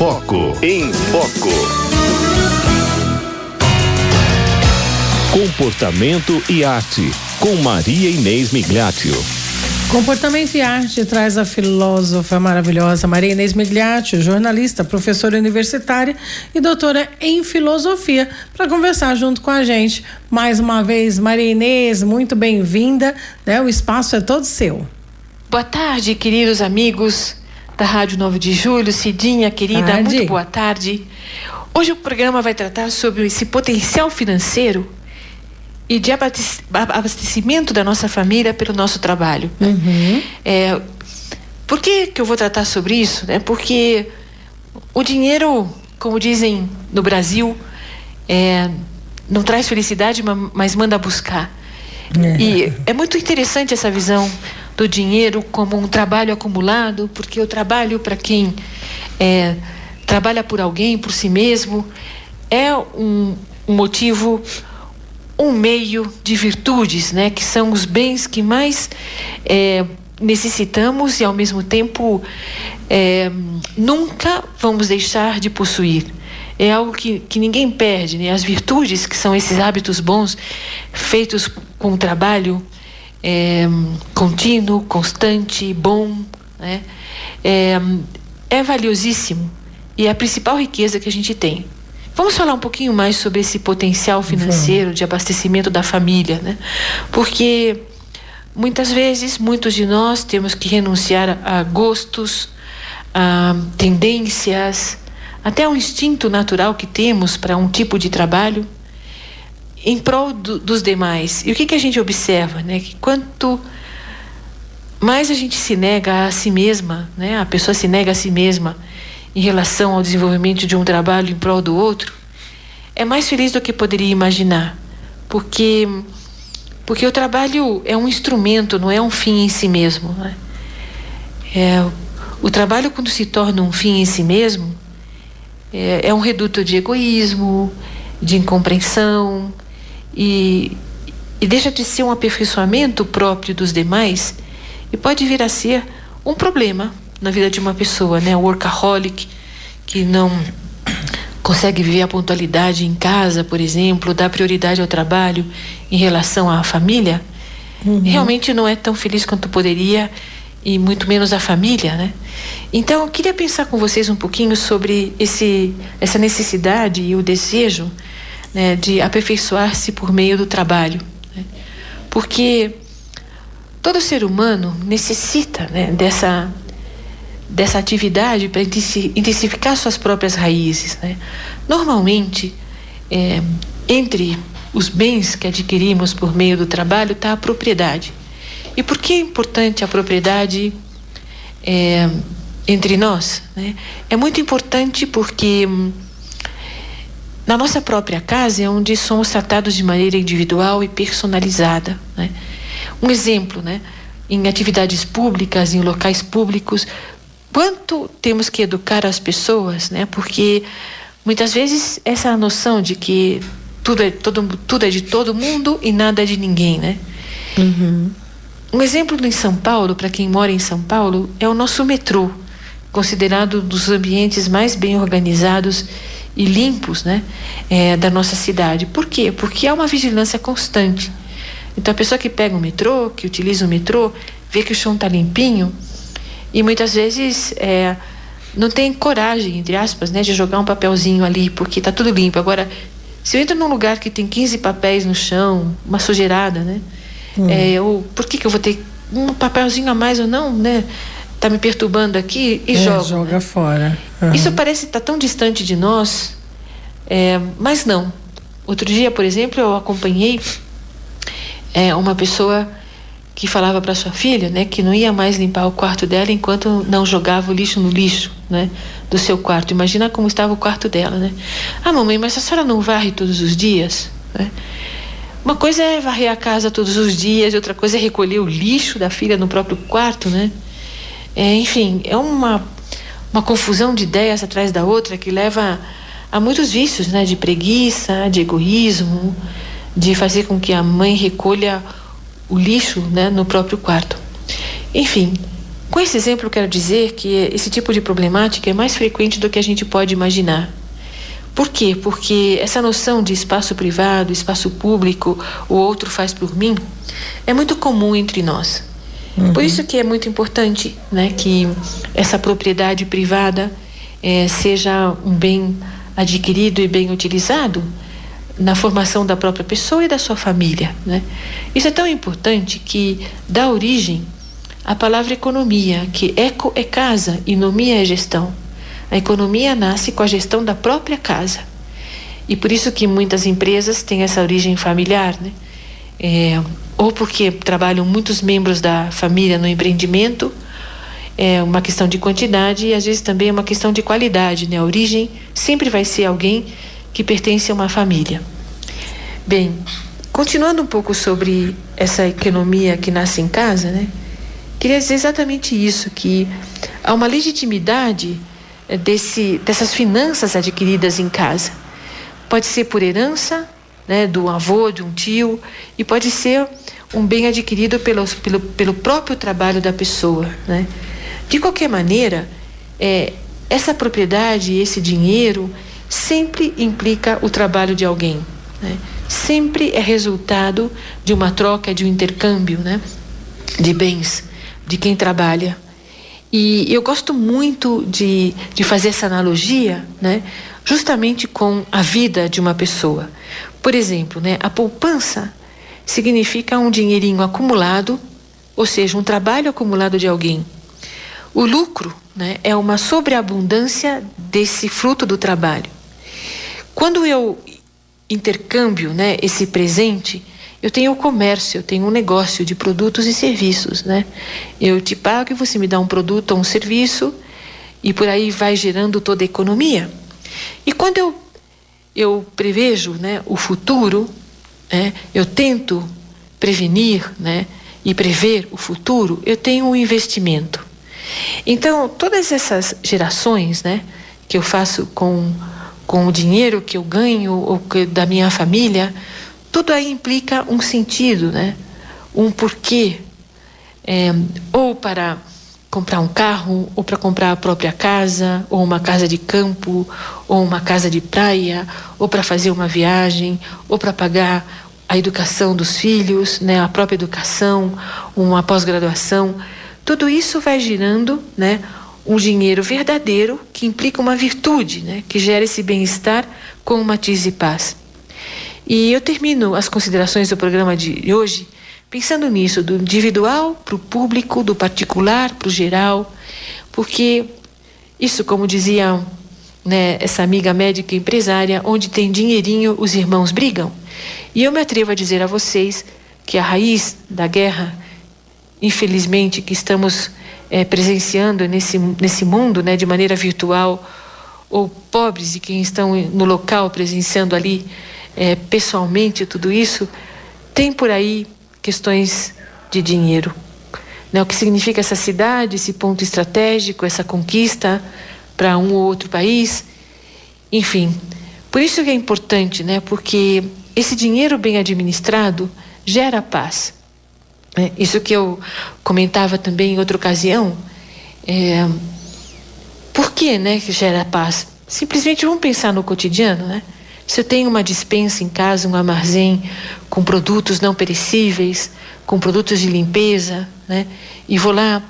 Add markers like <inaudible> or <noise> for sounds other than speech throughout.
Foco. Em Foco. Comportamento e arte. Com Maria Inês Migliaccio. Comportamento e Arte traz a filósofa maravilhosa Maria Inês Migliaccio, jornalista, professora universitária e doutora em filosofia, para conversar junto com a gente. Mais uma vez, Maria Inês, muito bem-vinda. Né? O espaço é todo seu. Boa tarde, queridos amigos da Rádio 9 de Julho. Cidinha, querida, Tarde. muito boa tarde. Hoje o programa vai tratar sobre esse potencial financeiro e de abastecimento da nossa família pelo nosso trabalho. né? É, por que, que eu vou tratar sobre isso? né? Porque o dinheiro, como dizem no Brasil, é, não traz felicidade, ma- mas manda buscar. E é muito interessante essa visão do dinheiro como um trabalho acumulado, porque o trabalho para quem é, trabalha por alguém, por si mesmo, é um, um motivo, um meio de virtudes, né? Que são os bens que mais é, necessitamos e ao mesmo tempo é, nunca vamos deixar de possuir. É algo que, que ninguém perde, né? As virtudes, que são esses hábitos bons feitos com trabalho é, contínuo, constante, bom, né? É, é valiosíssimo e é a principal riqueza que a gente tem. Vamos falar um pouquinho mais sobre esse potencial financeiro de abastecimento da família, né? Porque muitas vezes, muitos de nós temos que renunciar a gostos, a tendências, até um instinto natural que temos para um tipo de trabalho em prol do- dos demais. E o que, que a gente observa, né? Que quanto mais a gente se nega a si mesma, né? A pessoa se nega a si mesma em relação ao desenvolvimento de um trabalho em prol do outro, é mais feliz do que poderia imaginar, porque porque o trabalho é um instrumento, não é um fim em si mesmo. Né? É, o trabalho quando se torna um fim em si mesmo é, é um reduto de egoísmo, de incompreensão e, e deixa de ser um aperfeiçoamento próprio dos demais e pode vir a ser um problema na vida de uma pessoa, né? O workaholic que não consegue viver a pontualidade em casa, por exemplo, dá prioridade ao trabalho em relação à família, realmente não é tão feliz quanto poderia e muito menos a família, né? Então, eu queria pensar com vocês um pouquinho sobre esse, essa necessidade e o desejo né, de aperfeiçoar-se por meio do trabalho, né? porque todo ser humano necessita né, dessa dessa atividade para intensi- intensificar suas próprias raízes. Né? Normalmente, é, entre os bens que adquirimos por meio do trabalho está a propriedade. E por que é importante a propriedade é, entre nós? Né? É muito importante porque na nossa própria casa é onde somos tratados de maneira individual e personalizada. Né? Um exemplo, né? em atividades públicas, em locais públicos, quanto temos que educar as pessoas, né? Porque muitas vezes essa noção de que tudo é, todo, tudo é de todo mundo e nada é de ninguém, né? Um exemplo em São Paulo, para quem mora em São Paulo, é o nosso metrô, considerado dos ambientes mais bem organizados e limpos, né, é, da nossa cidade. Por quê? Porque há uma vigilância constante. Então a pessoa que pega o metrô, que utiliza o metrô, vê que o chão está limpinho e muitas vezes é, não tem coragem, entre aspas, né, de jogar um papelzinho ali porque está tudo limpo. Agora, se eu entro num lugar que tem 15 papéis no chão, uma sujeirada, né? É, eu, por que, que eu vou ter um papelzinho a mais ou não, né? Tá me perturbando aqui e É, jogo. joga né? fora. Aham. Isso parece estar tão distante de nós, é, mas não. Outro dia, por exemplo, eu acompanhei é, uma pessoa que falava para sua filha, né, que não ia mais limpar o quarto dela enquanto não jogava o lixo no lixo, né, do seu quarto. Imagina como estava o quarto dela, né? Ah, mamãe, mas a senhora não varre todos os dias, né? Uma coisa é varrer a casa todos os dias, outra coisa é recolher o lixo da filha no próprio quarto, né? É, enfim, é uma, uma confusão de ideias atrás da outra que leva a muitos vícios, né? De preguiça, de egoísmo, de fazer com que a mãe recolha o lixo né, no próprio quarto. Enfim, Com esse exemplo, quero dizer que esse tipo de problemática é mais frequente do que a gente pode imaginar. Por quê? Porque essa noção de espaço privado, espaço público, o outro faz por mim, é muito comum entre nós. Uhum. Por isso que é muito importante né, que essa propriedade privada é, seja um bem adquirido e bem utilizado na formação da própria pessoa e da sua família. Né? Isso é tão importante que dá origem à palavra economia, que eco é casa e nomia é gestão. A economia nasce com a gestão da própria casa. E por isso que muitas empresas têm essa origem familiar, né? É, ou porque trabalham muitos membros da família no empreendimento, é uma questão de quantidade e às vezes também é uma questão de qualidade, né? A origem sempre vai ser alguém que pertence a uma família. Bem, continuando um pouco sobre essa economia que nasce em casa, né? Queria dizer exatamente isso, que há uma legitimidade eh, desse, dessas finanças adquiridas em casa. Pode ser por herança, né, do avô, de um tio, e pode ser um bem adquirido pelo, pelo, pelo próprio trabalho da pessoa. Né? De qualquer maneira, é, essa propriedade, esse dinheiro, sempre implica o trabalho de alguém. Né? Sempre é resultado de uma troca, de um intercâmbio né? de bens de quem trabalha. E eu gosto muito de, de fazer essa analogia, né? justamente com a vida de uma pessoa. Por exemplo, né, a poupança significa um dinheirinho acumulado, ou seja, um trabalho acumulado de alguém. O lucro né, é uma sobreabundância desse fruto do trabalho. Quando eu intercâmbio né, esse presente, eu tenho o comércio, eu tenho um negócio de produtos e serviços, né? Eu te pago e você me dá um produto ou um serviço e por aí vai gerando toda a economia. E quando eu eu prevejo, né, o futuro, né, eu tento prevenir, né, e prever o futuro, eu tenho um investimento. Então, todas essas gerações, né, que eu faço com com o dinheiro que eu ganho ou que, da minha família, tudo aí implica um sentido, né? Um porquê. É, ou para comprar um carro, ou para comprar a própria casa, ou uma casa de campo, ou uma casa de praia, ou para fazer uma viagem, ou para pagar a educação dos filhos, né, a própria educação, uma pós-graduação. Tudo isso vai girando, né, um dinheiro verdadeiro que implica uma virtude, né, que gera esse bem-estar com matiz e paz. E eu termino as considerações do programa de hoje pensando nisso, do individual para o público, do particular para o geral, porque isso, como dizia né, essa amiga médica empresária, onde tem dinheirinho, os irmãos brigam. E eu me atrevo a dizer a vocês que a raiz da guerra, infelizmente, que estamos é, presenciando nesse, nesse mundo, né, de maneira virtual, ou pobres e quem estão no local presenciando ali é, pessoalmente tudo isso, tem por aí questões de dinheiro. Né? O que significa essa cidade, esse ponto estratégico, essa conquista para um ou outro país. Enfim, por isso que é importante, né? porque esse dinheiro bem administrado gera paz. É, isso que eu comentava também em outra ocasião. É, por que, né, que gera paz? Simplesmente vamos pensar no cotidiano, né? Se eu tenho uma dispensa em casa, um armazém com produtos não perecíveis, com produtos de limpeza, né? E vou lá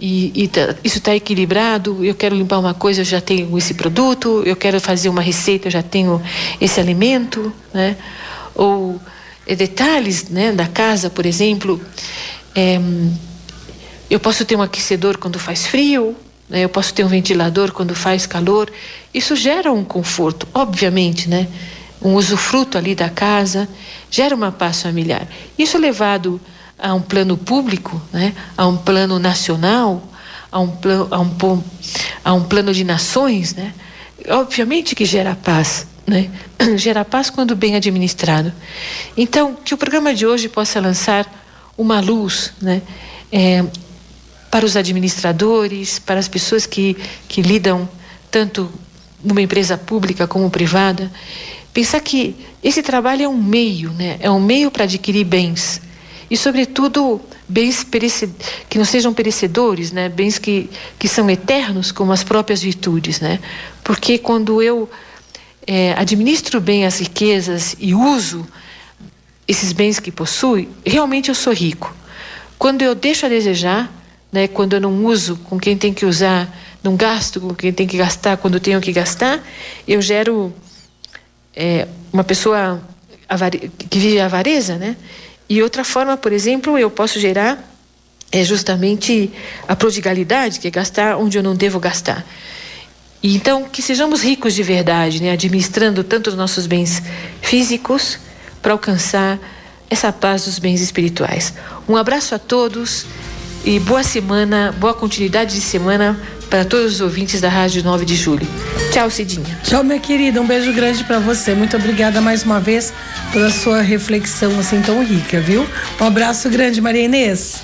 e, e tá, isso está equilibrado. Eu quero limpar uma coisa, eu já tenho esse produto. Eu quero fazer uma receita, eu já tenho esse alimento, né? Ou é, detalhes, né? Da casa, por exemplo, é, eu posso ter um aquecedor quando faz frio, né? eu posso ter um ventilador quando faz calor. Isso gera um conforto, obviamente, né? Um usufruto ali da casa, gera uma paz familiar. Isso levado a um plano público, né? a um plano nacional, a um, plano, a um, a um plano de nações, né? obviamente que gera paz. Né? <clears throat> Gera paz quando bem administrado. Então, que o programa de hoje possa lançar uma luz né? É, para os administradores, para as pessoas que, que lidam tanto numa empresa pública como privada, pensar que esse trabalho é um meio, né? é um meio para adquirir bens. e, sobretudo, bens que não sejam perecedores, né? bens que, que são eternos, como as próprias virtudes. Né? Porque quando eu é, administro bem as riquezas e uso esses bens que possui, realmente eu sou rico. Quando eu deixo a desejar, né, quando eu não uso com quem tem que usar, não gasto com quem tem que gastar quando tenho que gastar, eu gero é, uma pessoa que vive a avareza, né? E outra forma, por exemplo, eu posso gerar é justamente a prodigalidade, que é gastar onde eu não devo gastar. E então, que sejamos ricos de verdade, né? administrando tanto os nossos bens físicos para alcançar essa paz dos bens espirituais. Um abraço a todos e boa semana, boa continuidade de semana para todos os ouvintes da Rádio 9 de Julho. Tchau, Cidinha. Tchau, minha querida. Um beijo grande para você. Muito obrigada mais uma vez pela sua reflexão assim tão rica, viu? Um abraço grande, Maria Inês.